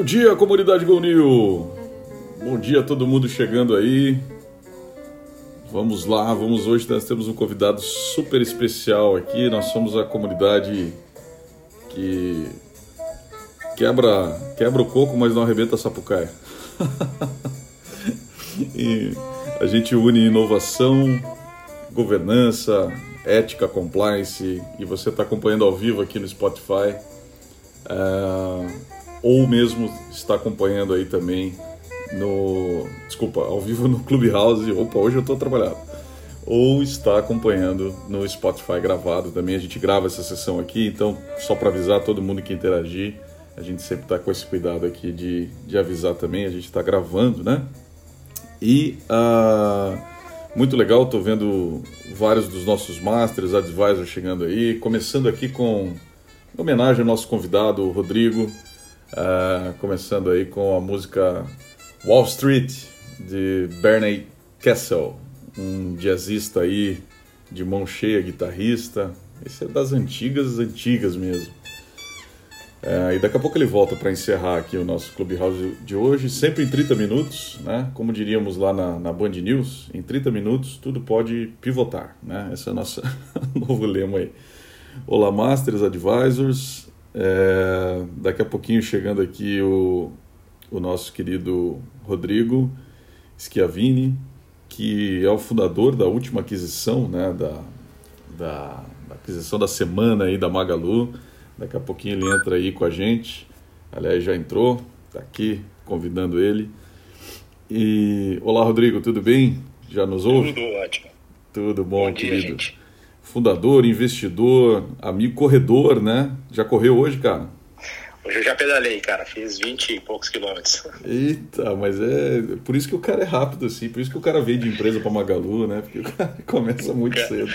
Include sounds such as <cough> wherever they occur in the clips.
Bom dia, comunidade Go New. Bom dia a todo mundo chegando aí. Vamos lá, vamos hoje nós temos um convidado super especial aqui. Nós somos a comunidade que quebra quebra o coco, mas não arrebenta a sapucaia. <laughs> e a gente une inovação, governança, ética, compliance e você está acompanhando ao vivo aqui no Spotify. É, ou mesmo está acompanhando aí também no. Desculpa, ao vivo no Clubhouse. Opa, hoje eu estou trabalhando. Ou está acompanhando no Spotify gravado também. A gente grava essa sessão aqui, então, só para avisar todo mundo que interagir, a gente sempre está com esse cuidado aqui de, de avisar também. A gente está gravando, né? E uh, muito legal, estou vendo vários dos nossos Masters, Advisors chegando aí. Começando aqui com homenagem ao nosso convidado, Rodrigo. Uh, começando aí com a música Wall Street, de Bernie Kessel, um jazzista aí de mão cheia, guitarrista. Esse é das antigas, antigas mesmo. É, e daqui a pouco ele volta para encerrar aqui o nosso Clubhouse de hoje, sempre em 30 minutos, né? Como diríamos lá na, na Band News, em 30 minutos tudo pode pivotar, né? Esse é o nosso <laughs> novo lema aí. Olá, Masters, Advisors. É, daqui a pouquinho chegando aqui o o nosso querido Rodrigo Schiavini, que é o fundador da última aquisição, né, da, da, da aquisição da semana aí da Magalu. Daqui a pouquinho ele entra aí com a gente. Aliás, já entrou, está aqui convidando ele. E olá, Rodrigo, tudo bem? Já nos ouve? Tudo ótimo. Tudo bom, bom dia, querido. Gente. Fundador, investidor, amigo corredor, né? Já correu hoje, cara? Hoje eu já pedalei, cara, fiz 20 e poucos quilômetros. Eita, mas é por isso que o cara é rápido, assim, por isso que o cara veio de empresa para Magalu, né? Porque o cara <laughs> começa muito cara, cedo.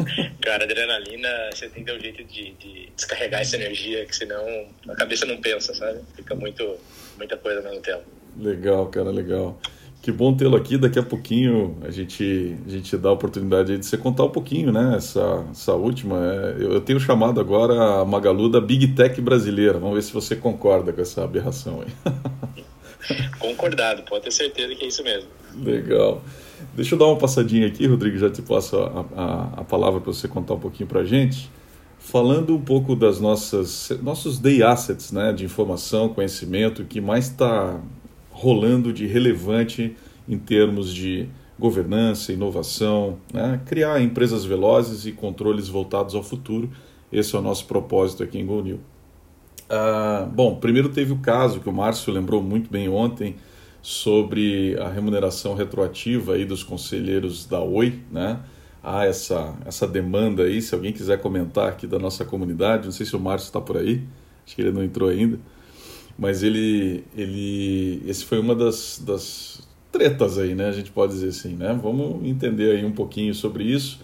<laughs> Cara, adrenalina, você tem que ter um jeito de, de, descarregar essa energia, que senão a cabeça não pensa, sabe? Fica muito, muita coisa ao mesmo tempo. Legal, cara, legal. Que bom tê-lo aqui. Daqui a pouquinho a gente, a gente dá a oportunidade de você contar um pouquinho, né? Essa, essa última. É, eu, eu, tenho chamado agora a Magalu da Big Tech brasileira. Vamos ver se você concorda com essa aberração aí. <laughs> Concordado, pode ter certeza que é isso mesmo. Legal. Deixa eu dar uma passadinha aqui, Rodrigo, já te passo a, a, a palavra para você contar um pouquinho para a gente. Falando um pouco das nossas nossos day assets, né, de informação, conhecimento, que mais está rolando de relevante em termos de governança, inovação, né? criar empresas velozes e controles voltados ao futuro. Esse é o nosso propósito aqui em GoNew. Ah, bom, primeiro teve o caso que o Márcio lembrou muito bem ontem sobre a remuneração retroativa aí dos conselheiros da Oi, né? Há essa, essa demanda aí, se alguém quiser comentar aqui da nossa comunidade, não sei se o Márcio está por aí, acho que ele não entrou ainda mas ele, ele, esse foi uma das, das tretas aí, né? A gente pode dizer assim, né? Vamos entender aí um pouquinho sobre isso.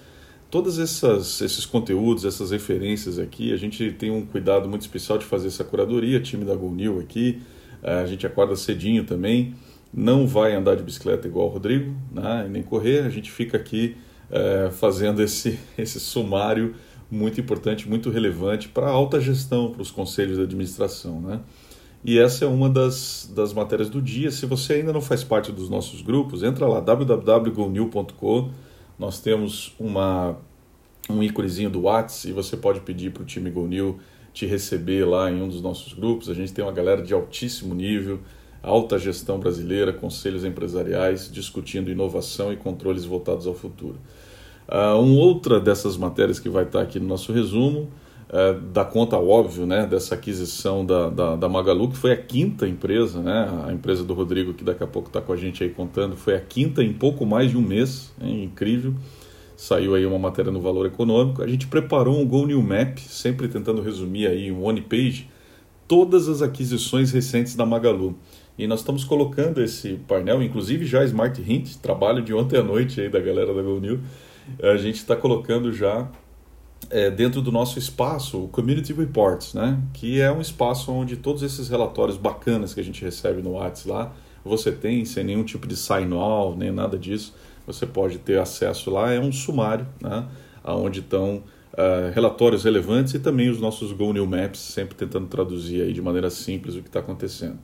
Todos esses conteúdos, essas referências aqui, a gente tem um cuidado muito especial de fazer essa curadoria, time da GoNew aqui, eh, a gente acorda cedinho também, não vai andar de bicicleta igual o Rodrigo, né? nem correr, a gente fica aqui é, fazendo esse, <laughs> esse sumário muito importante, muito relevante para a alta gestão, para os conselhos de administração, né? E essa é uma das, das matérias do dia. Se você ainda não faz parte dos nossos grupos, entra lá www.gonew.com. Nós temos uma, um íconezinho do WhatsApp e você pode pedir para o time GoNew te receber lá em um dos nossos grupos. A gente tem uma galera de altíssimo nível, alta gestão brasileira, conselhos empresariais, discutindo inovação e controles voltados ao futuro. Uh, uma outra dessas matérias que vai estar aqui no nosso resumo é, da conta óbvio né, dessa aquisição da, da, da, Magalu, que foi a quinta empresa, né, a empresa do Rodrigo, que daqui a pouco está com a gente aí contando, foi a quinta em pouco mais de um mês, incrível. Saiu aí uma matéria no Valor Econômico. A gente preparou um Go New Map, sempre tentando resumir aí um one page, todas as aquisições recentes da Magalu. E nós estamos colocando esse painel, inclusive já Smart Hint, trabalho de ontem à noite aí da galera da Go New. A gente está colocando já é, dentro do nosso espaço, o Community Reports, né? que é um espaço onde todos esses relatórios bacanas que a gente recebe no WhatsApp lá, você tem sem nenhum tipo de sign-on, nem nada disso, você pode ter acesso lá, é um sumário, né? onde estão uh, relatórios relevantes e também os nossos Go New Maps, sempre tentando traduzir aí de maneira simples o que está acontecendo.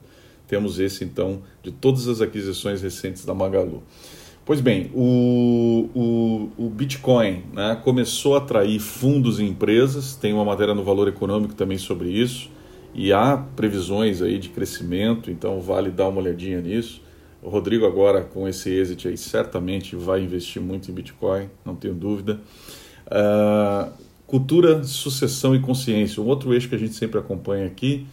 Temos esse, então, de todas as aquisições recentes da Magalu. Pois bem, o, o, o Bitcoin né, começou a atrair fundos e empresas, tem uma matéria no Valor Econômico também sobre isso, e há previsões aí de crescimento, então vale dar uma olhadinha nisso. O Rodrigo agora com esse exit aí certamente vai investir muito em Bitcoin, não tenho dúvida. Uh, cultura, sucessão e consciência, um outro eixo que a gente sempre acompanha aqui.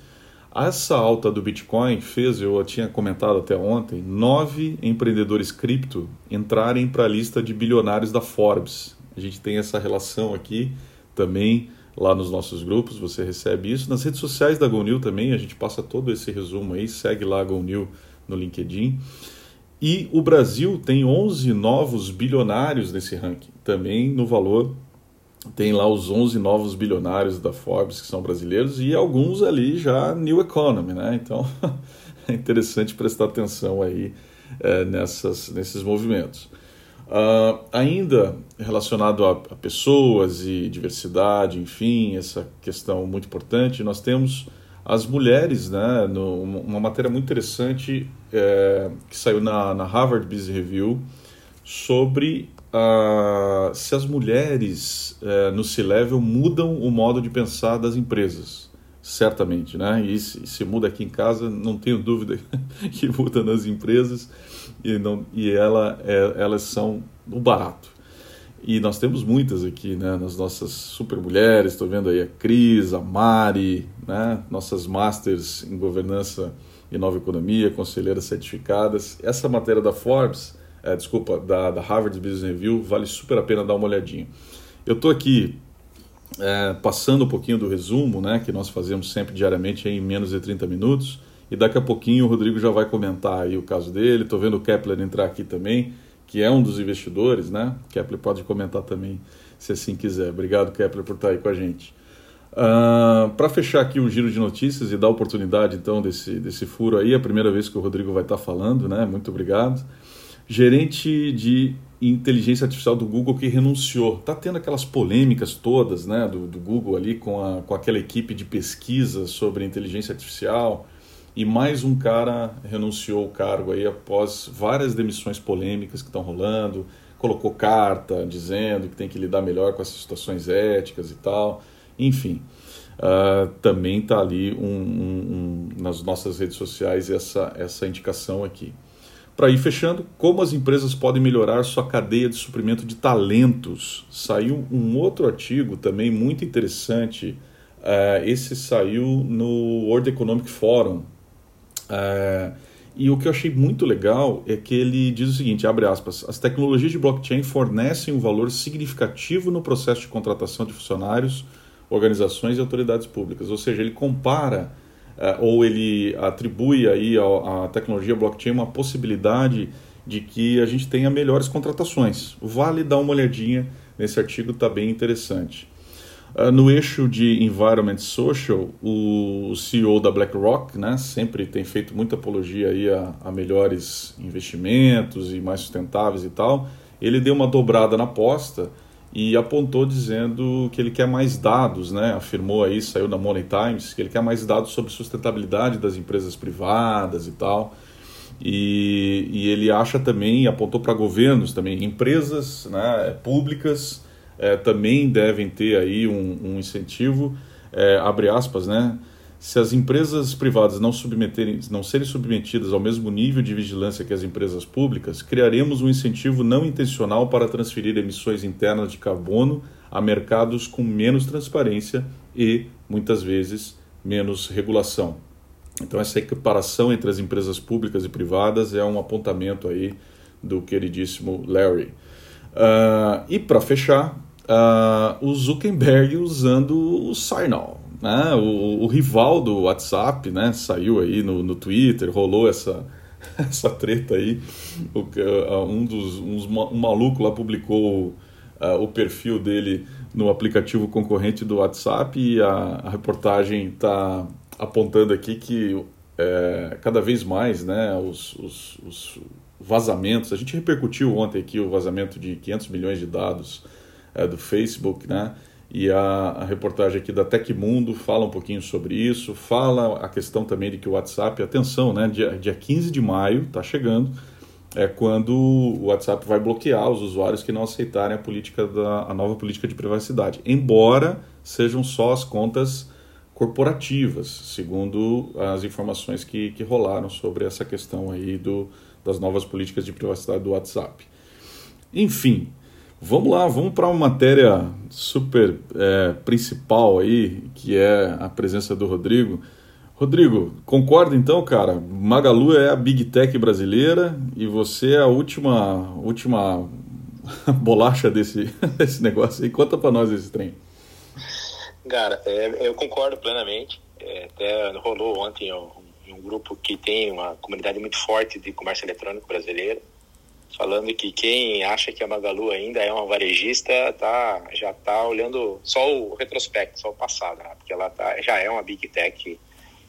Essa alta do Bitcoin fez, eu tinha comentado até ontem, nove empreendedores cripto entrarem para a lista de bilionários da Forbes. A gente tem essa relação aqui também lá nos nossos grupos, você recebe isso. Nas redes sociais da GoNew também, a gente passa todo esse resumo aí, segue lá a GoNew no LinkedIn. E o Brasil tem 11 novos bilionários nesse ranking, também no valor tem lá os 11 novos bilionários da Forbes que são brasileiros e alguns ali já New Economy, né? Então <laughs> é interessante prestar atenção aí é, nessas, nesses movimentos. Uh, ainda relacionado a, a, pessoas e diversidade, enfim, essa questão muito importante, nós temos as mulheres, né? No, uma matéria muito interessante é, que saiu na, na Harvard Business Review sobre uh, se as mulheres uh, no C-Level mudam o modo de pensar das empresas. Certamente, né? E se, se, muda aqui em casa, não tenho dúvida <laughs> que muda nas empresas e, não, e ela, é, elas são o barato. E nós temos muitas aqui, né? Nas nossas super mulheres, estou vendo aí a Cris, a Mari, né? Nossas masters em governança e nova economia, conselheiras certificadas. Essa matéria da Forbes é, desculpa, da, da, Harvard Business Review, vale super a pena dar uma olhadinha. Eu estou aqui é, passando um pouquinho do resumo, né, que nós fazemos sempre diariamente em menos de 30 minutos, e daqui a pouquinho o Rodrigo já vai comentar aí o caso dele. Estou vendo o Kepler entrar aqui também, que é um dos investidores, né? Kepler pode comentar também, se assim quiser. Obrigado, Kepler, por estar aí com a gente. Uh, ah, Para fechar aqui o giro de notícias e dar oportunidade então desse, desse furo aí, é a primeira vez que o Rodrigo vai estar falando, né? Muito obrigado gerente de inteligência artificial do Google que renunciou. Está tendo aquelas polêmicas todas né, do, do, Google ali com, a, com aquela equipe de pesquisa sobre inteligência artificial. E mais um cara renunciou o cargo aí após várias demissões polêmicas que estão rolando. Colocou carta dizendo que tem que lidar melhor com essas situações éticas e tal. Enfim, uh, também está ali um, um, um, nas nossas redes sociais essa, essa indicação aqui. Para ir fechando, como as empresas podem melhorar sua cadeia de suprimento de talentos? Saiu um outro artigo também muito interessante. Uh, esse saiu no World Economic Forum. Uh, e o que eu achei muito legal é que ele diz o seguinte, abre aspas, as tecnologias de blockchain fornecem um valor significativo no processo de contratação de funcionários, organizações e autoridades públicas. Ou seja, ele compara ou ele atribui aí à tecnologia blockchain uma possibilidade de que a gente tenha melhores contratações. Vale dar uma olhadinha nesse artigo, está bem interessante. Uh, no eixo de Environment Social, o CEO da BlackRock né, sempre tem feito muita apologia aí a, a, melhores investimentos e mais sustentáveis e tal. Ele deu uma dobrada na aposta e apontou dizendo que ele quer mais dados, né? afirmou aí, saiu na Money Times, que ele quer mais dados sobre sustentabilidade das empresas privadas e tal. E, e ele acha também, apontou para governos também, empresas né, públicas é, também devem ter aí um, um incentivo, é, abre aspas, né? Se as empresas privadas não, submeterem, não serem submetidas ao mesmo nível de vigilância que as empresas públicas, criaremos um incentivo não intencional para transferir emissões internas de carbono a mercados com menos transparência e, muitas vezes, menos regulação. Então, essa equiparação entre as empresas públicas e privadas é um apontamento aí do queridíssimo Larry. Uh, e, para fechar, uh, o Zuckerberg usando o Signal né? O, o, rival do WhatsApp, né? Saiu aí no, no Twitter, rolou essa, <laughs> essa treta aí. O, um dos uns, um maluco lá publicou uh, o perfil dele no aplicativo concorrente do WhatsApp e a, a reportagem está apontando aqui que é, cada vez mais né, os, os, os, vazamentos, a gente repercutiu ontem aqui o vazamento de 500 milhões de dados é, do Facebook, né? E a, a, reportagem aqui da Tecmundo fala um pouquinho sobre isso, fala a questão também de que o WhatsApp, atenção, né, dia, dia 15 de maio, está chegando, é quando o WhatsApp vai bloquear os usuários que não aceitarem a política da a nova política de privacidade, embora sejam só as contas corporativas, segundo as informações que, que rolaram sobre essa questão aí do, das novas políticas de privacidade do WhatsApp. Enfim, vamos lá, vamos para uma matéria super é, principal aí, que é a presença do Rodrigo. Rodrigo, concorda então, cara? Magalu é a Big Tech brasileira e você é a última, última <laughs> bolacha desse, <laughs> desse negócio aí. Conta para nós esse trem. Cara, é, eu concordo plenamente. É, até rolou ontem um, um grupo que tem uma comunidade muito forte de comércio eletrônico brasileiro, falando que quem acha que a Magalu ainda é uma varejista tá, já está olhando só o retrospecto, só o passado, né? porque ela tá, já é uma Big Tech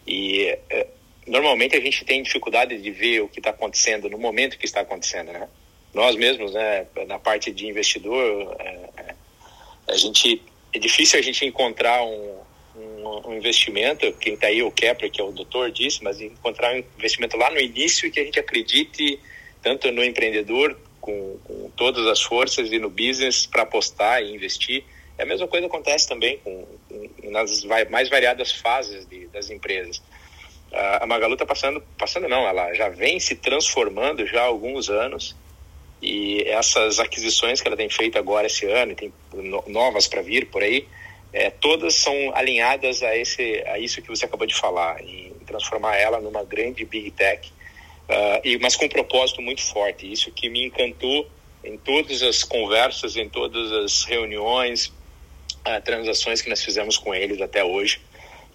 e é, normalmente a gente tem dificuldade de ver o que está acontecendo no momento que está acontecendo, né? Nós mesmos, né, na parte de investidor, é, é, a gente é difícil a gente encontrar um, um, um investimento, quem está aí o Kepler, que é o doutor, disse, mas encontrar um investimento lá no início que a gente acredite tanto no empreendedor com, com todas as forças e no business para apostar e investir. É a mesma coisa acontece também com, nas mais variadas fases de, das empresas. A Magalu está passando, passando não, ela já vem se transformando já há alguns anos e essas aquisições que ela tem feito agora esse ano, e tem novas para vir por aí, é, todas são alinhadas a, esse, a isso que você acabou de falar, em transformar ela numa grande big tech, uh, e, mas com um propósito muito forte. Isso que me encantou em todas as conversas, em todas as reuniões, uh, transações que nós fizemos com eles até hoje,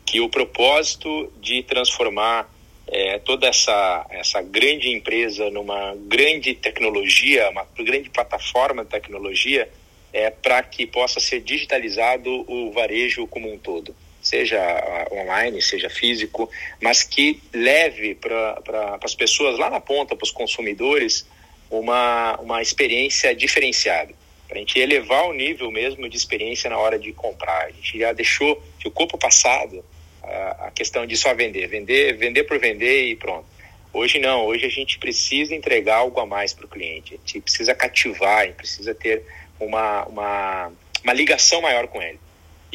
que o propósito de transformar é, toda essa, essa grande empresa numa grande tecnologia, uma grande plataforma de tecnologia, é, para que possa ser digitalizado o varejo como um todo, seja online, seja físico, mas que leve para pra, as pessoas lá na ponta, para os consumidores, uma, uma experiência diferenciada para a gente elevar o nível mesmo de experiência na hora de comprar. A gente já deixou, ficou para o passado a, a questão de só vender, vender, vender por vender e pronto. Hoje não, hoje a gente precisa entregar algo a mais para o cliente, a gente precisa cativar, precisa ter uma, uma, uma ligação maior com ele.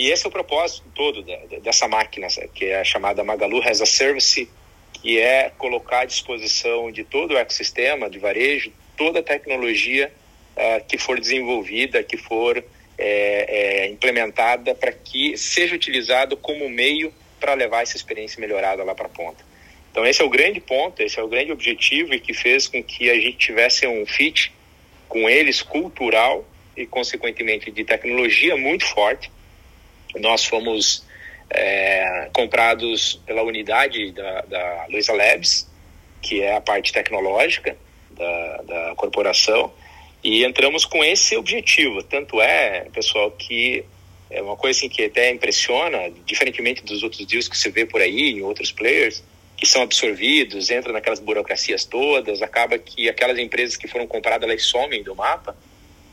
E esse é o propósito todo da, dessa máquina, que é a chamada Magalu as a Service, que é colocar à disposição de todo o ecossistema de varejo toda a tecnologia uh, que for desenvolvida, que for é, é, implementada para que seja utilizado como meio para levar essa experiência melhorada lá para a ponta. Então esse é o grande ponto, esse é o grande objetivo e que fez com que a gente tivesse um fit com eles cultural e consequentemente de tecnologia muito forte. Nós fomos é, comprados pela unidade da, da Luiza Labs, que é a parte tecnológica da, da corporação, e entramos com esse objetivo. Tanto é, pessoal, que é uma coisa assim que até impressiona, diferentemente dos outros deals que você vê por aí em outros players, que são absorvidos, entram naquelas burocracias todas, acaba que aquelas empresas que foram compradas elas somem do mapa.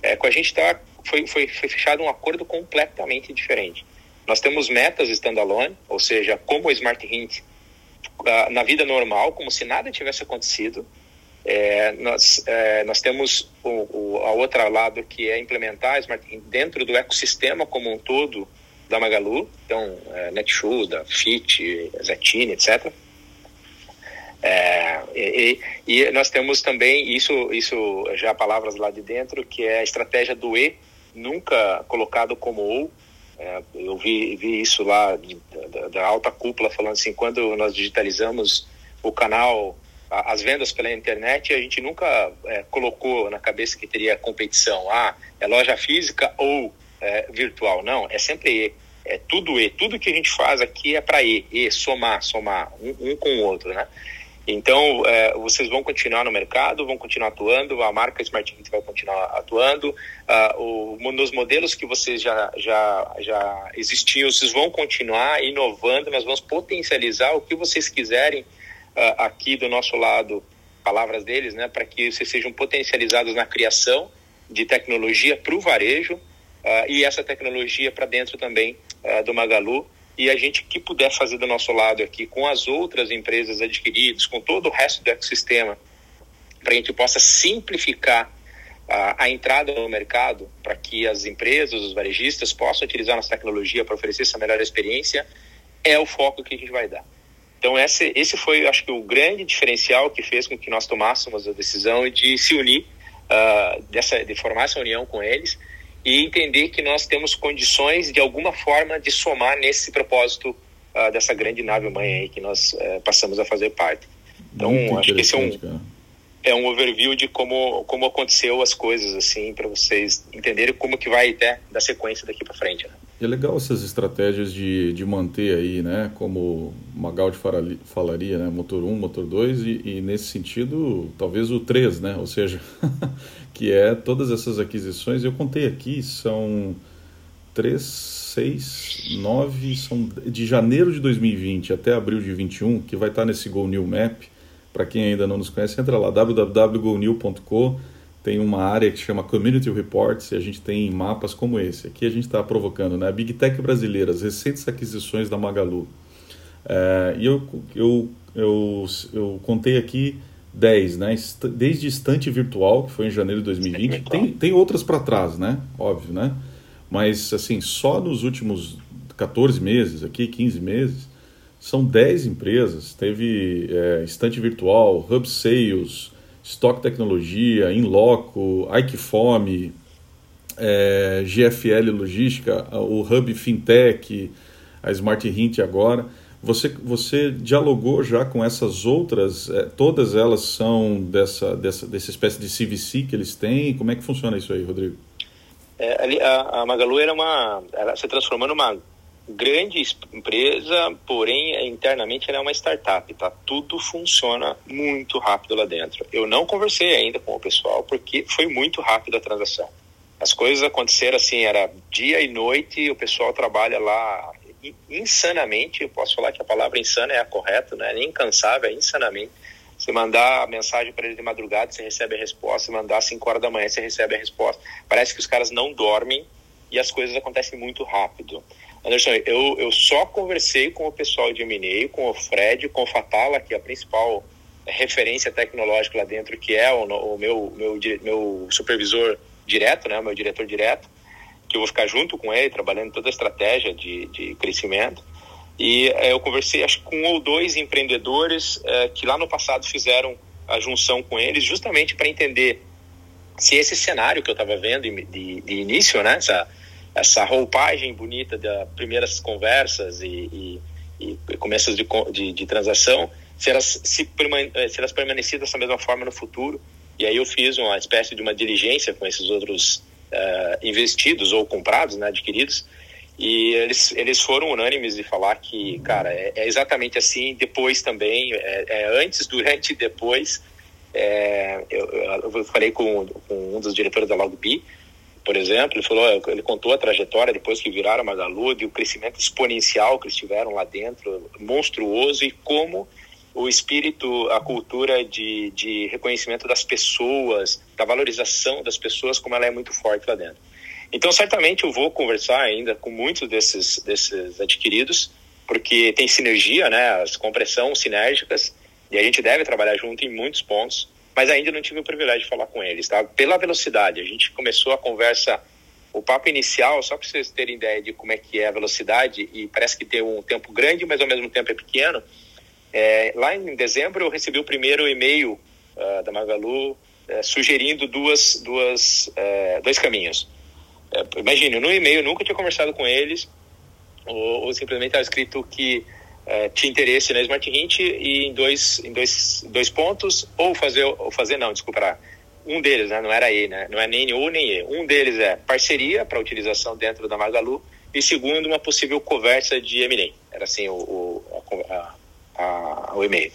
É, com a gente tá, foi, foi, foi fechado um acordo completamente diferente. Nós temos metas standalone, ou seja, como o Smart Hint ah, na vida normal, como se nada tivesse acontecido, é, nós, é, nós temos o, o, a lado que é implementar Smart dentro do ecossistema como um todo da Magalu, então é, Netshoe, Fit, Zetine, etc. É, e, e, nós temos também isso, isso já palavras lá de dentro, que é a estratégia do E, nunca colocado como OU. É, eu vi, vi isso lá de, da, da alta cúpula falando assim, quando nós digitalizamos o canal as vendas pela internet, a gente nunca é, colocou na cabeça que teria competição. Ah, é loja física ou é, virtual. Não, é sempre E. É tudo E. Tudo que a gente faz aqui é para E. E, somar, somar, um, um, com o outro, né? Então, é, vocês vão continuar no mercado, vão continuar atuando, a marca Smart Hint vai continuar atuando, uh, o, nos modelos que vocês já, já, já existiam, vocês vão continuar inovando, mas vamos potencializar o que vocês quiserem uh, aqui do nosso lado, palavras deles, né, para que vocês sejam potencializados na criação de tecnologia para o varejo uh, e essa tecnologia para dentro também do Magalu. E a gente que puder fazer do nosso lado aqui com as outras empresas adquiridas, com todo o resto do ecossistema, para a gente possa simplificar a, a entrada no mercado, para que as empresas, os varejistas possam utilizar nossa tecnologia para oferecer essa melhor experiência, é o foco que a gente vai dar. Então esse, esse foi, acho que, o grande diferencial que fez com que nós tomássemos a decisão de se unir, uh, dessa, de formar essa união com eles e entender que nós temos condições, de alguma forma, de somar nesse propósito uh, dessa grande nave mãe aí que nós uh, passamos a fazer parte. Então, acho que esse é um, é um overview de como, como aconteceu as coisas, assim, para vocês entenderem como que vai até dar sequência daqui para frente. Né? E é legal essas estratégias de, de manter aí, né, como Magaldi falaria, né, motor 1, motor 2 e, e nesse sentido, talvez o 3, né, ou seja, <laughs> que é todas essas aquisições, eu contei aqui, são 3, 6, 9, são de janeiro de 2020 até abril de 21, que vai estar nesse Go New Map, para quem ainda não nos conhece, entra lá, www.gonew.com tem uma área que chama Community Reports e a gente tem mapas como esse. Aqui a gente está provocando, né? Big Tech brasileira, as recentes aquisições da Magalu. É, e eu, eu, eu, eu contei aqui 10, né? Desde Estante Virtual, que foi em janeiro de 2020. Tem, tem outras para trás, né? Óbvio, né? Mas, assim, só nos últimos 14 meses, aqui, 15 meses, são 10 empresas. Teve é, Estante Virtual, Hub Sales, Stock Tecnologia, Inloco, Ikefome, é, GFL Logística, o Hub Fintech, a Smart Hint agora. Você, você dialogou já com essas outras? É, todas elas são dessa, dessa, dessa espécie de CVC que eles têm? Como é que funciona isso aí, Rodrigo? É, a, a Magalu era uma, ela se transformou numa grande empresa, porém internamente ela é uma startup, tá? Tudo funciona muito rápido lá dentro. Eu não conversei ainda com o pessoal porque foi muito rápido a transação. As coisas aconteceram assim, era dia e noite, o pessoal trabalha lá insanamente, eu posso falar que a palavra insana é a correta, né? Nem incansável, é insanamente. Você mandar a mensagem para ele de madrugada, você recebe a resposta. Você mandar às 5 horas da manhã, você recebe a resposta. Parece que os caras não dormem e as coisas acontecem muito rápido. Anderson, eu, eu só conversei com o pessoal de M&A, com o Fred, com o Fatala, que é a principal referência tecnológica lá dentro, que é o, o meu, meu, meu supervisor direto, né, meu diretor direto, que eu vou ficar junto com ele, trabalhando toda a estratégia de, de crescimento. E é, eu conversei, acho com um ou dois empreendedores é, que lá no passado fizeram a junção com eles, justamente para entender se esse cenário que eu estava vendo de, de, início, né, essa, essa roupagem bonita das primeiras conversas e, e, e começos de, de, de, transação, se elas, se, eh, se elas permaneciam dessa mesma forma no futuro. E aí eu fiz uma espécie de uma diligência com esses outros uh, investidos ou comprados, né, adquiridos, e eles, eles foram unânimes de falar que, cara, é, é exatamente assim, depois também, é, é antes, durante e depois. É, eu, eu, falei com, com um dos diretores da LogBee, por exemplo, ele falou, ele contou a trajetória depois que viraram a Magalu, de o crescimento exponencial que eles tiveram lá dentro, monstruoso, e como o espírito, a cultura de, de reconhecimento das pessoas, da valorização das pessoas, como ela é muito forte lá dentro. Então, certamente eu vou conversar ainda com muitos desses, desses adquiridos, porque tem sinergia, né, as compressão sinérgicas, e a gente deve trabalhar junto em muitos pontos mas ainda não tive o privilégio de falar com eles, tá? Pela velocidade, a gente começou a conversa, o papo inicial, só para vocês terem ideia de como é que é a velocidade, e parece que tem um tempo grande, mas ao mesmo tempo é pequeno. É, lá em dezembro eu recebi o primeiro e-mail uh, da Magalu uh, sugerindo duas, duas, uh, dois caminhos. Uh, imagine, no e-mail eu nunca tinha conversado com eles, ou, ou simplesmente estava escrito que é, tinha interesse na Smart Hint e em dois, em dois, dois pontos, ou fazer, ou fazer não, desculpa, um deles, né, não era E, né, não é nem U nem E. Um deles é parceria para utilização dentro da Magalu e segundo, uma possível conversa de M&A. Era assim o, o, a, a, o e-mail.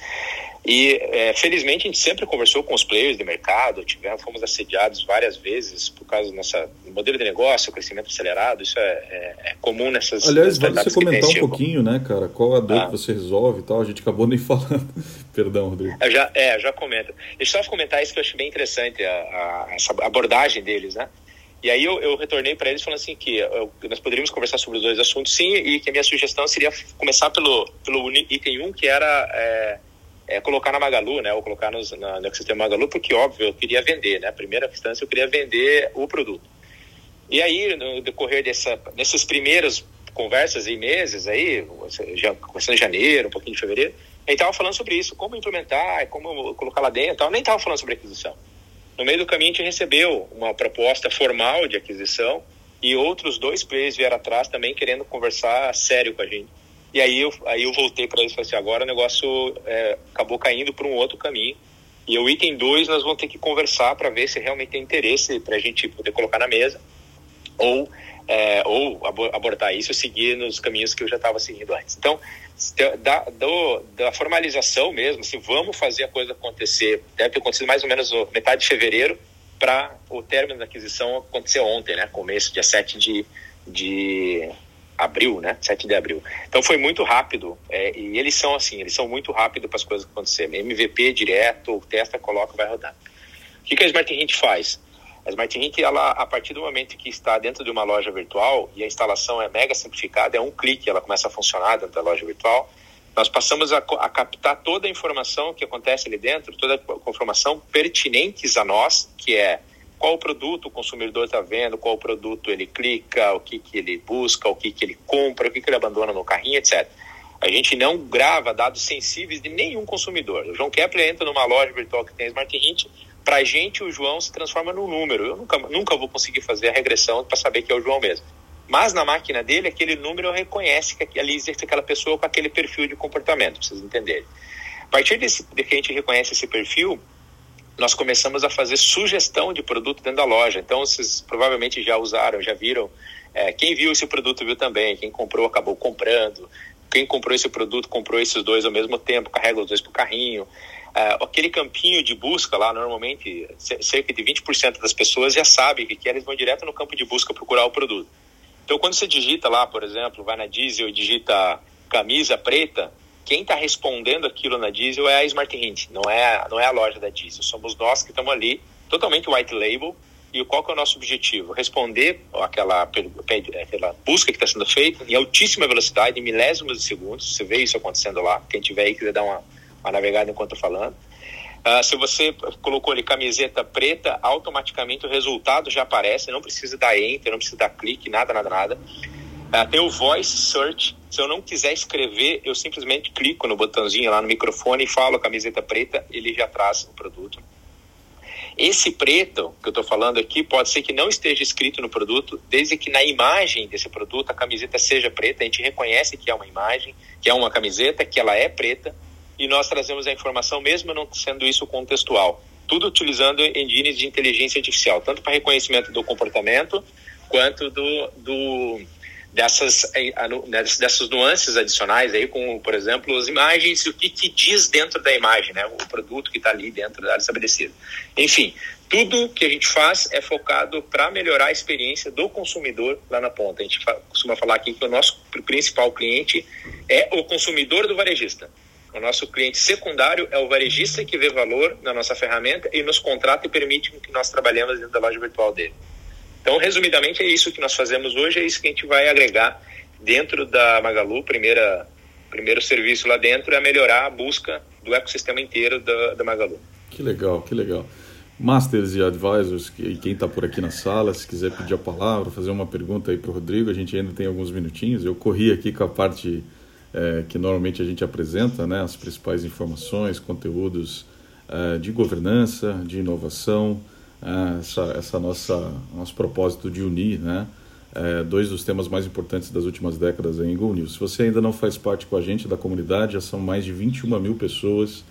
E é, felizmente a gente sempre conversou com os players de mercado, tivemos, fomos assediados várias vezes por causa do nosso modelo de negócio, crescimento acelerado, isso é, é, é comum nessas. Aliás, vale você comentar um pouquinho, né, cara, qual a dor ah. que você resolve e tal, a gente acabou nem <laughs> falando. Perdão, Rodrigo. Eu já, é, já comento. Deixa eu só comentar isso que eu achei bem interessante, a, a, essa abordagem deles, né? E aí eu, eu retornei para eles falando assim que eu, nós poderíamos conversar sobre os dois assuntos sim, e que a minha sugestão seria começar pelo, pelo item 1, um, que era é, é, colocar na Magalu, né, ou colocar nos, na, no ecossistema Magalu, porque óbvio, eu queria vender, né, a primeira instância eu queria vender o produto. E aí, no decorrer dessa, dessas primeiras conversas e meses aí, já começando em janeiro, um pouquinho de fevereiro, a gente estava falando sobre isso, como implementar, como colocar lá dentro, nem estava falando sobre aquisição. No meio do caminho, a gente recebeu uma proposta formal de aquisição e outros dois players vieram atrás também querendo conversar sério com a gente. E aí eu, aí eu voltei para eles e falei assim, agora o negócio é, acabou caindo para um outro caminho. E o item 2 nós vamos ter que conversar para ver se realmente tem interesse para a gente poder colocar na mesa ou, é, ou abordar isso seguir nos caminhos que eu já estava seguindo antes. Então, da, do, da formalização mesmo, assim, vamos fazer a coisa acontecer. Deve ter acontecido mais ou menos metade de fevereiro para o término da aquisição acontecer ontem, né? Começo, dia 7 de, de abril, né? 7 de abril. Então foi muito rápido. É, e eles são assim, eles são muito rápidos para as coisas acontecerem. MVP direto, testa, coloca, vai rodar. O que, que a Smart Hint faz? A Smart Hint, ela, a partir do momento que está dentro de uma loja virtual e a instalação é mega simplificada, é um clique, ela começa a funcionar dentro da loja virtual, nós passamos a, a captar toda a informação que acontece ali dentro, toda a informação pertinentes a nós, que é qual produto o consumidor está vendo, qual produto ele clica, o que, que ele busca, o que, que ele compra, o que, que ele abandona no carrinho, etc. A gente não grava dados sensíveis de nenhum consumidor. O João Kepler entra numa loja virtual que tem Smart Hint, para a gente, o João se transforma num número. Eu nunca, nunca vou conseguir fazer a regressão para saber que é o João mesmo. Mas na máquina dele, aquele número reconhece que ali existe aquela pessoa com aquele perfil de comportamento, para vocês entenderem. A partir desse, de que a gente reconhece esse perfil, nós começamos a fazer sugestão de produto dentro da loja. Então, vocês provavelmente já usaram, já viram. É, quem viu esse produto viu também. Quem comprou acabou comprando. Quem comprou esse produto comprou esses dois ao mesmo tempo, carrega os dois para o carrinho. Uh, aquele campinho de busca lá, normalmente, cerca de 20% das pessoas já sabem que eles vão direto no campo de busca procurar o produto. Então, quando você digita lá, por exemplo, vai na Diesel e digita camisa preta, quem está respondendo aquilo na Diesel é a Smart Hint, não é, não é a loja da Diesel. Somos nós que estamos ali, totalmente white label. E qual que é o nosso objetivo? Responder aquela, aquela busca que está sendo feita em altíssima velocidade, em milésimos de segundos. Você vê isso acontecendo lá. Quem tiver aí quiser dar uma uma navegada enquanto falando. Uh, se você colocou ali camiseta preta, automaticamente o resultado já aparece, não precisa dar enter, não precisa dar clique, nada, nada, nada. Uh, tem o voice search, se eu não quiser escrever, eu simplesmente clico no botãozinho lá no microfone e falo camiseta preta, ele já traz o produto. Esse preto que eu estou falando aqui pode ser que não esteja escrito no produto, desde que na imagem desse produto a camiseta seja preta, a gente reconhece que é uma imagem, que é uma camiseta, que ela é preta, e nós trazemos a informação, mesmo não sendo isso contextual. Tudo utilizando engines de inteligência artificial, tanto para reconhecimento do comportamento, quanto do, do dessas, eh, né, dessas nuances adicionais aí, como, por exemplo, as imagens e o que, que diz dentro da imagem, né, o produto que está ali dentro da área estabelecida. Enfim, tudo que a gente faz é focado para melhorar a experiência do consumidor lá na ponta. A gente costuma falar aqui que o nosso principal cliente é o consumidor do varejista. O nosso cliente secundário é o varejista que vê valor na nossa ferramenta e nos contrata e permite que nós trabalhemos dentro da loja virtual dele. Então, resumidamente, é isso que nós fazemos hoje, é isso que a gente vai agregar dentro da Magalu. Primeira, primeiro serviço lá dentro é melhorar a busca do ecossistema inteiro da, da Magalu. Que legal, que legal. Masters e advisors, e quem está por aqui na sala, se quiser pedir a palavra, fazer uma pergunta aí para o Rodrigo, a gente ainda tem alguns minutinhos. Eu corri aqui com a parte é, que normalmente a gente apresenta, né, as principais informações, conteúdos é, de governança, de inovação, é, essa, essa nossa nosso propósito de unir, né, é, dois dos temas mais importantes das últimas décadas em Google News. Se você ainda não faz parte com a gente da comunidade, já são mais de 21 mil pessoas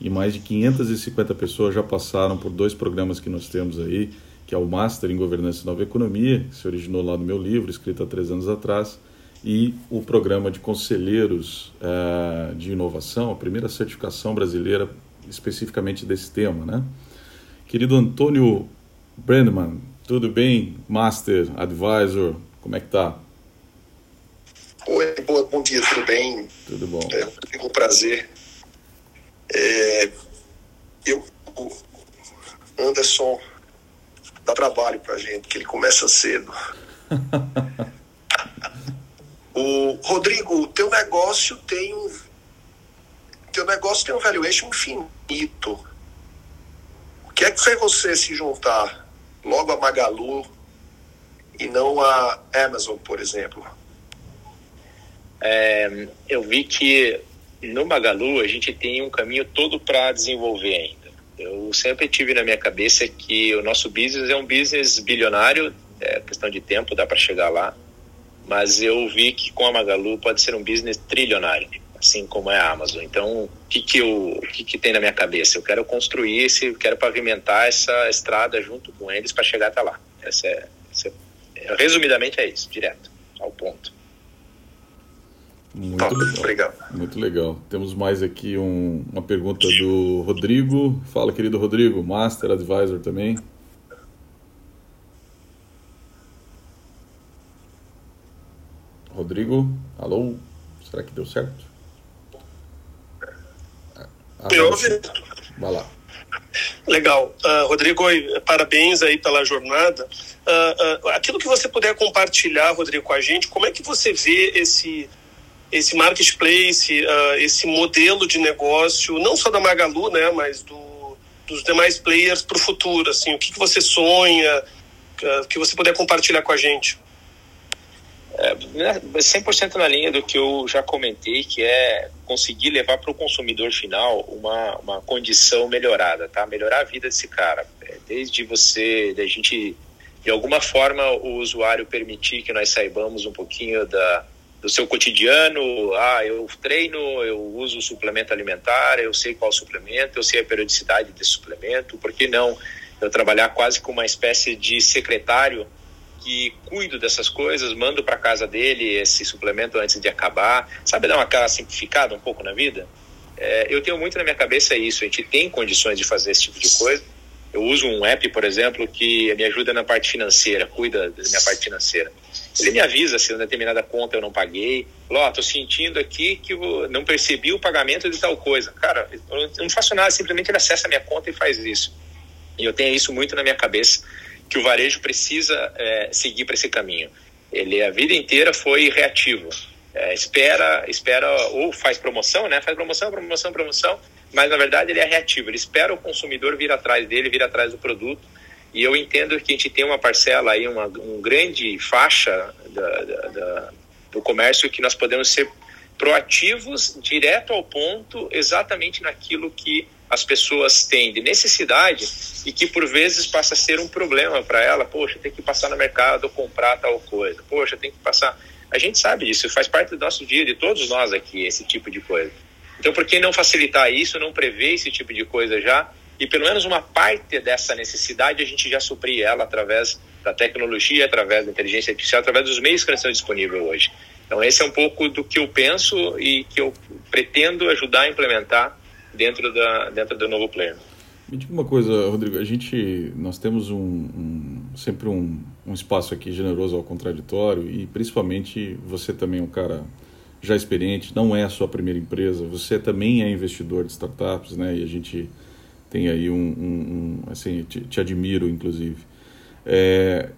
e mais de 550 pessoas já passaram por dois programas que nós temos aí, que é o Master em Governança e Nova Economia, que se originou lá no meu livro, escrito há três anos atrás, e o programa de conselheiros uh, de inovação, a primeira certificação brasileira especificamente desse tema, né? Querido Antônio Brandman, tudo bem? Master, Advisor, como é que tá? Oi, boa, bom dia, tudo bem? Tudo bom. É um prazer. É, eu, Anderson, dá trabalho pra gente, que ele começa cedo. <laughs> o Rodrigo, teu negócio tem um teu negócio tem um valuation infinito. O que é que fez você se juntar logo a Magalu e não a Amazon, por exemplo? É, eu vi que no Magalu a gente tem um caminho todo para desenvolver ainda. Eu sempre tive na minha cabeça que o nosso business é um business bilionário, é questão de tempo, dá para chegar lá. Mas eu vi que com a Magalu pode ser um business trilionário, assim como é a Amazon. Então, o que que eu, o que que tem na minha cabeça? Eu quero construir esse, quero pavimentar essa estrada junto com eles para chegar até lá. Essa é, essa é, resumidamente é isso, direto ao ponto. Muito legal. Obrigado. Muito legal. Temos mais aqui um, uma pergunta do Rodrigo. Fala, querido Rodrigo, Master Advisor também. Rodrigo, alô? Será que deu certo? Ah, Me ouve? Vai lá. Legal. Uh, Rodrigo, parabéns aí pela jornada. Uh, uh, aquilo que você puder compartilhar, Rodrigo, com a gente, como é que você vê esse esse marketplace, esse modelo de negócio, não só da Magalu, né, mas do, dos demais players para o futuro? Assim, o que, que você sonha, que você puder compartilhar com a gente? É 100% na linha do que eu já comentei, que é conseguir levar para o consumidor final uma, uma condição melhorada, tá? Melhorar a vida desse cara. É, desde você, da gente, de alguma forma, o usuário permitir que nós saibamos um pouquinho da, do seu cotidiano. Ah, eu treino, eu uso suplemento alimentar, eu sei qual suplemento, eu sei a periodicidade desse suplemento. Por que não eu trabalhar quase com uma espécie de secretário que cuido dessas coisas, mando para casa dele esse suplemento antes de acabar. Sabe dar uma cara simplificada um pouco na vida? É, eu tenho muito na minha cabeça isso. A gente tem condições de fazer esse tipo de coisa. Eu uso um app, por exemplo, que me ajuda na parte financeira, cuida da minha parte financeira. Ele me avisa se uma determinada conta eu não paguei. Ó, oh, tô sentindo aqui que não percebi o pagamento de tal coisa. Cara, eu não faço nada, simplesmente ele acessa a minha conta e faz isso. E eu tenho isso muito na minha cabeça, que o varejo precisa é, seguir para esse caminho. Ele a vida inteira foi reativo. É, espera, espera, ou faz promoção, né? Faz promoção, promoção, promoção, mas na verdade ele é reativo. Ele espera o consumidor vir atrás dele, vir atrás do produto e eu entendo que a gente tem uma parcela aí, uma um grande faixa da, da, da, do comércio que nós podemos ser proativos, direto ao ponto, exatamente naquilo que as pessoas têm de necessidade e que por vezes passa a ser um problema para ela. Poxa, tem que passar no mercado comprar tal coisa. Poxa, tem que passar. A gente sabe disso, faz parte do nosso dia, de todos nós aqui, esse tipo de coisa. Então, por que não facilitar isso, não prever esse tipo de coisa já e pelo menos uma parte dessa necessidade a gente já suprir ela através da tecnologia, através da inteligência artificial, através dos meios que estão disponíveis hoje. Então esse é um pouco do que eu penso e que eu pretendo ajudar a implementar dentro da dentro do novo player. Me diga uma coisa, Rodrigo, a gente nós temos um, um sempre um, um espaço aqui generoso ao contraditório e principalmente você também é um cara já experiente, não é a sua primeira empresa, você também é investidor de startups, né? E a gente tem aí um, um, assim, te, te, admiro inclusive. É,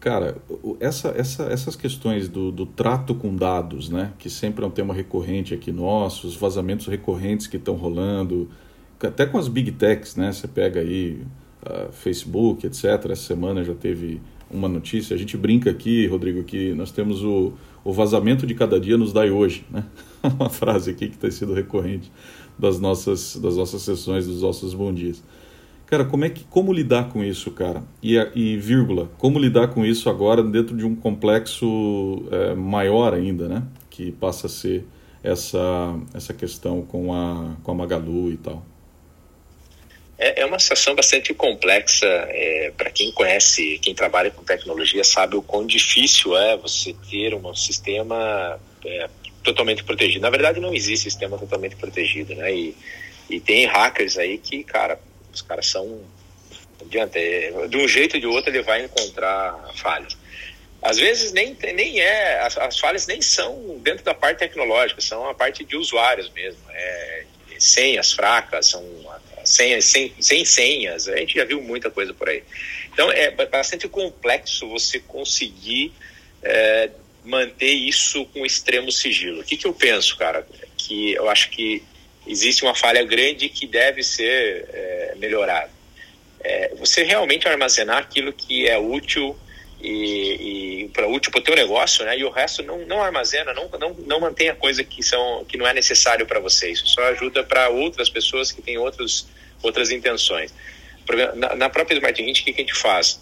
cara, essa, essa, essas questões do, do, trato com dados, né, que sempre é um tema recorrente aqui nosso, os vazamentos recorrentes que estão rolando, até com as big techs, né, você pega aí uh, Facebook, etc. Essa semana já teve uma notícia. A gente brinca aqui, Rodrigo, que nós temos o, o vazamento de cada dia nos dai hoje, né? <laughs> uma frase aqui que tem sido recorrente das nossas, das nossas sessões, dos nossos bom dias. Cara, como é que como lidar com isso, cara? E, e vírgula, como lidar com isso agora dentro de um complexo é, maior ainda, né? Que passa a ser essa essa questão com a com a Magalu e tal. É, é uma situação bastante complexa. É, Para quem conhece, quem trabalha com tecnologia, sabe o quão difícil é você ter um sistema é, totalmente protegido. Na verdade, não existe sistema totalmente protegido, né? E, e tem hackers aí que, cara, os caras são. Não adianta, é, de um jeito ou de outro ele vai encontrar falhas. Às vezes nem, nem é, as, as, falhas nem são dentro da parte tecnológica, são a parte de usuários mesmo. É, senhas fracas, são senhas sem, sem senhas, a gente já viu muita coisa por aí. Então é bastante complexo você conseguir é, manter isso com extremo sigilo. O que, que eu penso, cara? Que eu acho que existe uma falha grande que deve ser é, melhorada. É, você realmente armazenar aquilo que é útil e, e para útil para o teu negócio, né? E o resto não, não armazena, não, não, não mantém a coisa que são que não é necessário para você. Isso só ajuda para outras pessoas que têm outros, outras intenções. Na, na própria Smart Hint, o que, que a gente faz?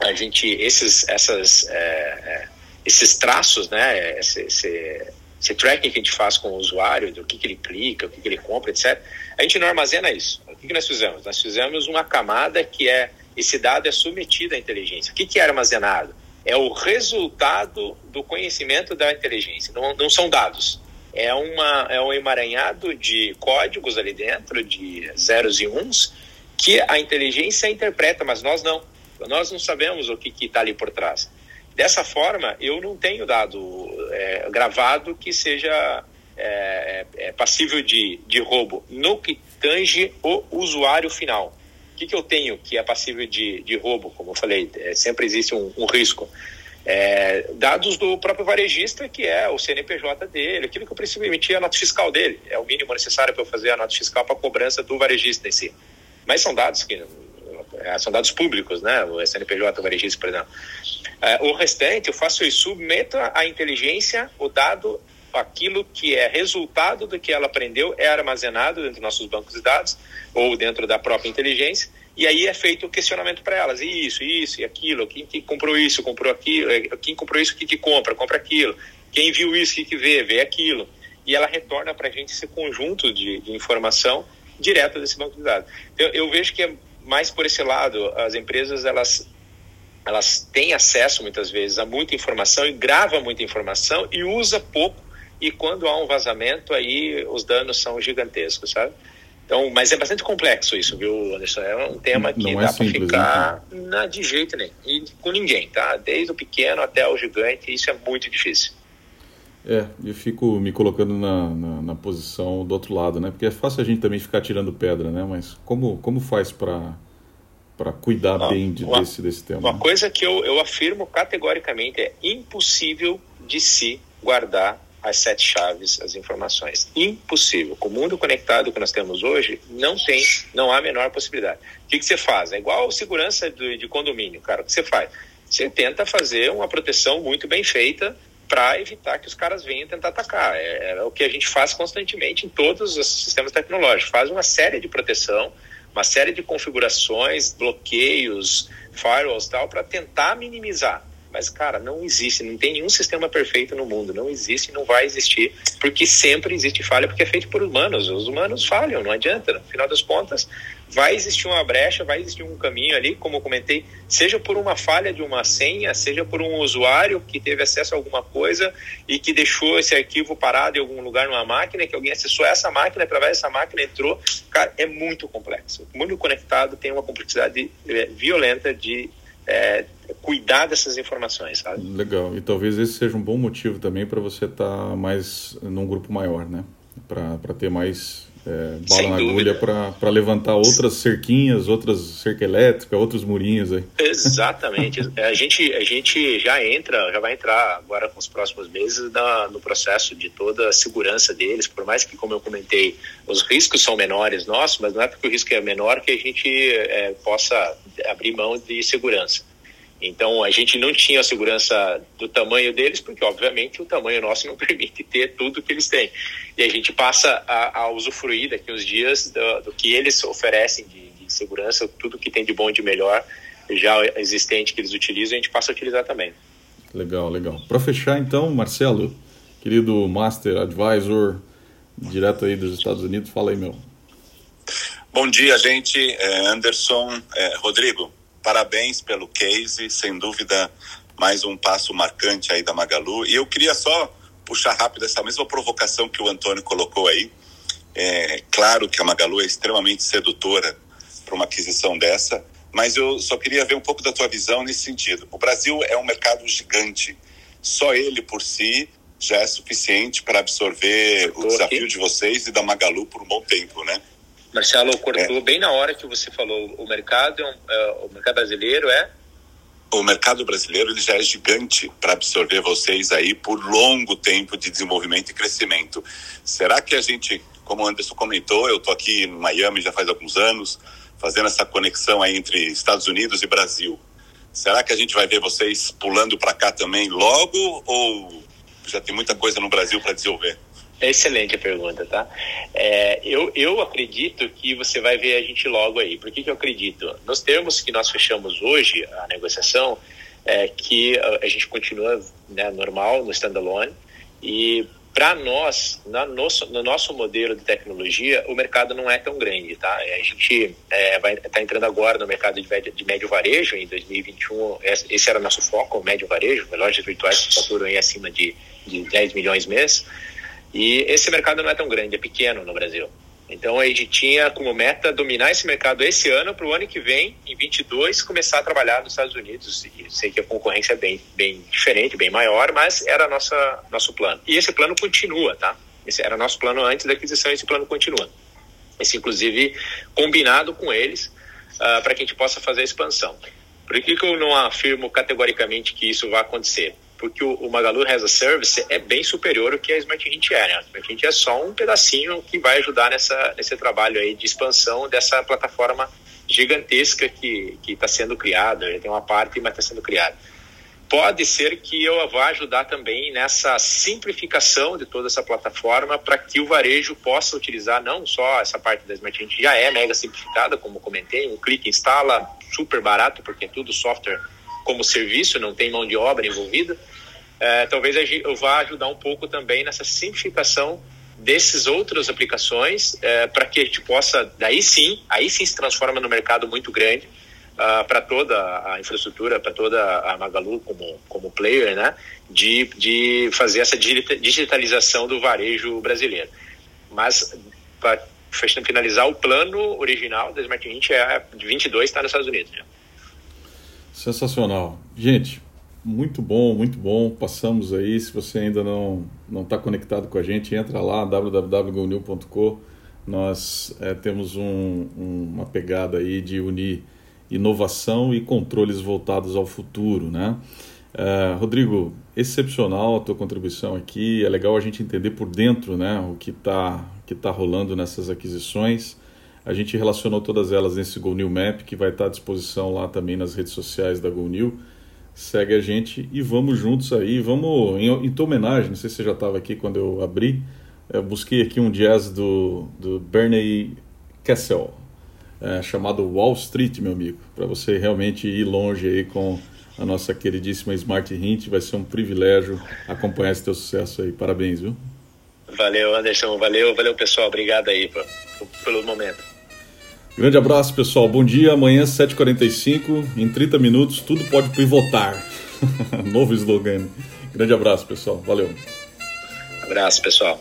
A gente esses essas é, é esses traços, né? Esse, esse, esse, tracking que a gente faz com o usuário, do que, que ele clica, o que, que ele compra, etc. A gente não armazena isso. O que, que nós fizemos? Nós fizemos uma camada que é esse dado é submetido à inteligência. O que, que é armazenado? É o resultado do conhecimento da inteligência, não, não são dados. É, uma, é um emaranhado de códigos ali dentro, de zeros e uns, que a inteligência interpreta, mas nós não. Nós não sabemos o que está ali por trás. Dessa forma, eu não tenho dado é, gravado que seja é, é, é passível de, de roubo no que tange o usuário final que, que eu tenho que é passível de, de roubo? Como eu falei, é, sempre existe um, um risco. É, dados do próprio varejista, que é o CNPJ dele, aquilo que eu preciso emitir a nota fiscal dele. É o mínimo necessário para eu fazer a nota fiscal para a cobrança do varejista em si. Mas são dados que é, são dados públicos, né? O CNPJ, o varejista, por exemplo. É, o restante, eu faço isso, submeto à inteligência o dado, aquilo que é resultado do que ela aprendeu, é armazenado dentro dos nossos bancos de dados ou dentro da própria inteligência, e aí é feito o questionamento para elas, isso, isso e aquilo, quem que comprou isso, comprou aquilo, é, quem comprou isso, que que compra, compra aquilo, quem viu isso, que que vê, vê aquilo, e ela retorna para a gente esse conjunto de, de, informação direto desse banco de dados. Eu vejo que é mais por esse lado, as empresas elas elas têm acesso muitas vezes a muita informação e grava muita informação e usa pouco e quando há um vazamento aí os danos são gigantescos, sabe? Então, mas é bastante complexo isso, viu, Anderson? É um tema que não é dá é para ficar na, de jeito nenhum. E com ninguém, tá? Desde o pequeno até o gigante, isso é muito difícil. É, eu fico me colocando na, na, na, posição do outro lado, né? Porque é fácil a gente também ficar tirando pedra, né? Mas como, como faz para para cuidar Não, bem de, uma, desse, desse tema? Uma né? coisa que eu, eu afirmo categoricamente é impossível de se guardar as sete chaves, as informações. Impossível. Com o mundo conectado que nós temos hoje, não tem, não há a menor possibilidade. O que, que você faz? É igual segurança de, de condomínio, cara. O que você faz? Você tenta fazer uma proteção muito bem feita para evitar que os caras venham tentar atacar. É, é, o que a gente faz constantemente em todos os sistemas tecnológicos. Faz uma série de proteção, uma série de configurações, bloqueios, firewalls tal, para tentar minimizar. Mas, cara, não existe, não tem nenhum sistema perfeito no mundo, não existe, não vai existir, porque sempre existe falha, porque é feito por humanos. Os humanos falham, não adianta. No final das contas, vai existir uma brecha, vai existir um caminho ali, como eu comentei, seja por uma falha de uma senha, seja por um usuário que teve acesso a alguma coisa e que deixou esse arquivo parado em algum lugar numa máquina, que alguém acessou essa máquina, através dessa máquina entrou. Cara, é muito complexo. O mundo conectado tem uma complexidade eh, violenta de é, cuidar dessas informações, sabe? Legal. E talvez esse seja um bom motivo também para você estar tá mais num grupo maior, né? Para ter mais é, bala na agulha para levantar outras cerquinhas, outras cerca elétrica, outros murinhos aí. Exatamente. <laughs> a, gente, a gente já entra, já vai entrar agora com os próximos meses na, no processo de toda a segurança deles, por mais que, como eu comentei, os riscos são menores nossos, mas não é porque o risco é menor que a gente é, possa abrir mão de segurança. Então a gente não tinha a segurança do tamanho deles, porque obviamente o tamanho nosso não <laughs> permite ter tudo que eles têm. E a gente passa a, a usufruir daqui uns dias do, do que eles oferecem de, de, segurança, tudo que tem de bom e de melhor já existente que eles utilizam, a gente passa a utilizar também. Legal, legal. Para fechar então, Marcelo, querido Master Advisor, direto aí dos Estados Unidos, fala aí, meu. Bom dia, gente. É Anderson, é, Rodrigo parabéns pelo case, sem dúvida, mais um passo marcante aí da Magalu. E eu queria só puxar rápido essa mesma provocação que o Antônio colocou aí. É claro que a Magalu é extremamente sedutora para uma aquisição dessa, mas eu só queria ver um pouco da tua visão nesse sentido. O Brasil é um mercado gigante. Só ele por si já é suficiente para absorver o desafio aqui. de vocês e da Magalu por um bom tempo, né? Marcelo cortou é. bem na hora que você falou. O mercado, é é, o mercado brasileiro é o mercado brasileiro ele já é gigante para absorver vocês aí por longo tempo de desenvolvimento e crescimento. Será que a gente, como o Anderson comentou, eu estou aqui em Miami já faz alguns anos, fazendo essa conexão aí entre Estados Unidos e Brasil. Será que a gente vai ver vocês pulando para cá também logo ou já tem muita coisa no Brasil para desenvolver? Excelente a pergunta, tá? É, eu, eu acredito que você vai ver a gente logo aí. Por que, que eu acredito? Nos termos que nós fechamos hoje, a negociação, é que a, gente continua né, normal no standalone e para nós, na nosso, no nosso modelo de tecnologia, o mercado não é tão grande, tá? A gente é, vai tá entrando agora no mercado de médio, de médio varejo em 2021. Esse era nosso foco, o médio varejo, lojas virtuais que faturam aí acima de, de 10 milhões mês. E esse mercado não é tão grande, é pequeno no Brasil. Então a gente tinha como meta dominar esse mercado esse ano para o ano que vem, em 22, começar a trabalhar nos Estados Unidos. E sei que a concorrência é bem, bem diferente, bem maior, mas era nossa nosso plano. E esse plano continua, tá? Esse era nosso plano antes da aquisição, esse plano continua. Esse inclusive combinado com eles uh, para que a gente possa fazer a expansão. Por que, que eu não afirmo categoricamente que isso vai acontecer? Porque o, o, Magalu as a Service é bem superior ao que a Smart Hint é. Né? A Smart Hint é só um pedacinho que vai ajudar nessa, nesse trabalho aí de expansão dessa plataforma gigantesca que está sendo criada. Tem uma parte, mas está sendo criada. Pode ser que eu vá ajudar também nessa simplificação de toda essa plataforma para que o varejo possa utilizar não só essa parte da Smart Hint, já é mega simplificada, como comentei, um clique instala, super barato, porque é tudo software como serviço, não tem mão de obra envolvida, é, talvez eu vá ajudar um pouco também nessa simplificação desses outras aplicações é, para que a gente possa, daí sim, aí sim se transforma no mercado muito grande uh, para toda a infraestrutura, para toda a Magalu como, como player, né, de, de fazer essa digitalização do varejo brasileiro. Mas, para finalizar, o plano original da Smart 20 é de 22 está nos Estados Unidos. Né? Sensacional. Gente, muito bom, muito bom. Passamos aí. Se você ainda não não está conectado com a gente, entra lá www.gonil.com. Nós é, temos um, um, uma pegada aí de unir inovação e controles voltados ao futuro, né? Uh, Rodrigo, excepcional a tua contribuição aqui. É legal a gente entender por dentro, né, o que está que tá rolando nessas aquisições. A gente relacionou todas elas nesse Go New Map, que vai estar à disposição lá também nas redes sociais da Go New. Segue a gente e vamos juntos aí. Vamos, em, em tua homenagem, não sei se você já estava aqui quando eu abri, eu busquei aqui um jazz do, do Bernie Kessel, é, chamado Wall Street, meu amigo, para você realmente ir longe aí com a nossa queridíssima Smart Hint. Vai ser um privilégio acompanhar esse teu sucesso aí. Parabéns, viu? Valeu, Anderson. Valeu, valeu, pessoal. Obrigado aí pelo momento. Grande abraço, pessoal. Bom dia. Amanhã, 7h45, em 30 minutos, tudo pode pivotar. <laughs> Novo slogan. Grande abraço, pessoal. Valeu. Abraço, pessoal.